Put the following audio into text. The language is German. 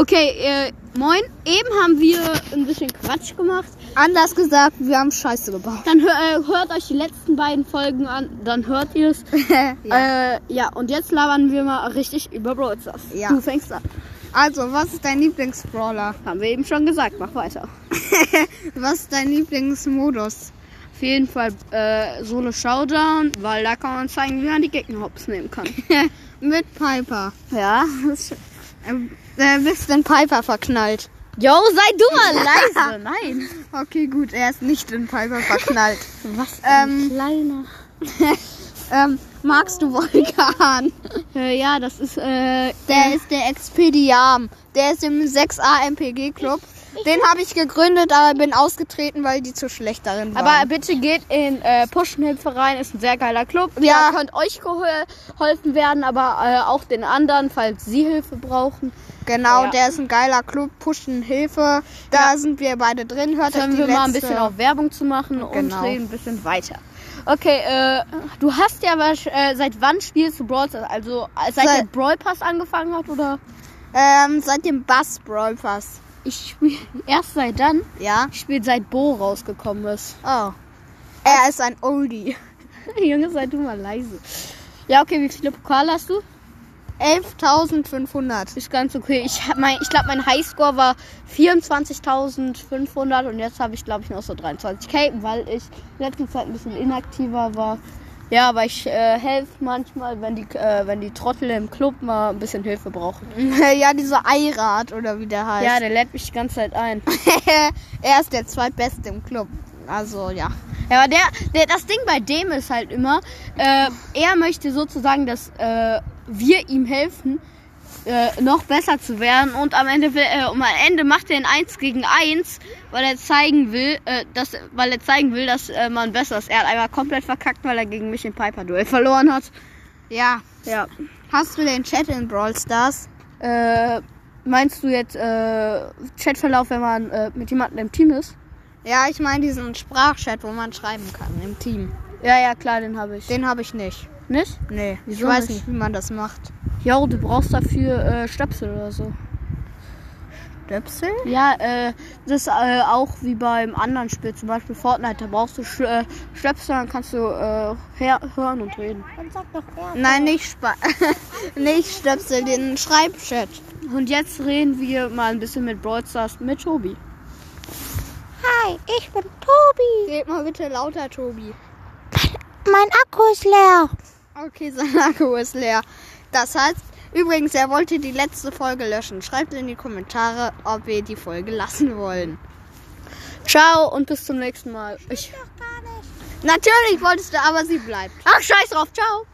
Okay, äh, moin. Eben haben wir ein bisschen Quatsch gemacht. Anders gesagt, wir haben Scheiße gebaut. Dann hör, äh, hört euch die letzten beiden Folgen an, dann hört ihr es. ja. Äh, ja, und jetzt labern wir mal richtig über Brawl Stars. Ja. Du fängst an. Also, was ist dein Lieblingsbrawler? Haben wir eben schon gesagt, mach weiter. Was ist dein Lieblingsmodus? Auf jeden Fall äh, Solo Showdown, weil da kann man zeigen, wie man die Gegner hops nehmen kann. Mit Piper. ja. das- Ähm, äh, bist in Piper verknallt? Jo, sei du mal leise. Nein. Okay, gut, er ist nicht in Piper verknallt. Was Ähm, kleiner. ähm, magst du Vulkan? Äh, ja, das ist äh, Der ist der Expediam. Der ist im 6a MPG Club. Den habe ich gegründet, aber bin ausgetreten, weil die zu schlecht darin waren. Aber bitte geht in äh, Puschenhilfe rein, ist ein sehr geiler Club. Ja. Da könnt euch gehol- geholfen werden, aber äh, auch den anderen, falls sie Hilfe brauchen. genau, Ja. der ist ein geiler Club. Pushen Hilfe. Da sind wir beide drin. Hört euch Können wir mal ein letzte- bisschen auf Werbung zu machen und Genau. reden ein bisschen weiter. Okay, äh, du hast ja aber, äh, seit wann spielst du Brawl Stars? Also äh, seit Seit- der Brawl Pass angefangen hat oder? Ähm, seit dem Bass Brawl Pass. Ich spiele erst seit dann. Ja? Ich spiele seit Bo rausgekommen ist. Oh. Er ist ein Oldie. Junge, sei du mal leise. Ja, okay, wie viele Pokale hast du? 11.500. Ist ganz okay. Ich mein, ich glaube, mein Highscore war 24.500 und jetzt habe ich, glaube ich, noch so 23k, weil ich in letzter Zeit ein bisschen inaktiver war. Ja, aber ich äh, helfe manchmal, wenn die, äh, wenn die Trottel im Club mal ein bisschen Hilfe brauchen. ja, dieser Eirad oder wie der heißt. Ja, der lädt mich die ganze Zeit ein. er ist der zweitbeste im Club. Also, ja. Ja, aber der, der, das Ding bei dem ist halt immer, äh, er möchte sozusagen, dass äh, wir ihm helfen, äh, noch besser zu werden und am Ende will, äh, am Ende macht er ein 1 gegen 1, weil er zeigen will, äh, dass, weil er zeigen will, dass äh, man besser ist. Er hat einmal komplett verkackt, weil er gegen mich im Piper-Duell verloren hat. Ja. Ja. Hast du den Chat in Brawl Stars? Äh, meinst du jetzt äh, Chatverlauf, wenn man mit jemandem im Team ist? Ja, ich meine diesen Sprachchat, wo man schreiben kann im Team. Ja, ja, klar, den habe ich. Den habe ich nicht. Nicht? Nee, Wieso ich weiß nicht? wie man das macht. Ja, du brauchst dafür äh, Stöpsel oder so. Stöpsel? Ja, äh, das ist äh, auch wie beim anderen Spiel, zum Beispiel Fortnite. Da brauchst du Sch äh, Stöpsel, dann kannst du äh, hören und reden. Nein, nicht Spa nicht Stöpsel, den Schreibchat. Und jetzt reden wir mal ein bisschen mit Brawl Stars mit Tobi. Hi, ich bin Tobi. Red mal bitte lauter, Tobi. Mein Akku ist leer. Okay, sein Akku ist leer. Das heißt, übrigens, er wollte die letzte Folge löschen. Schreibt in die Kommentare, ob wir die Folge lassen wollen. Ciao und bis zum nächsten Mal. Ich Natürlich wolltest du, aber sie bleibt. Ach, scheiß drauf, ciao.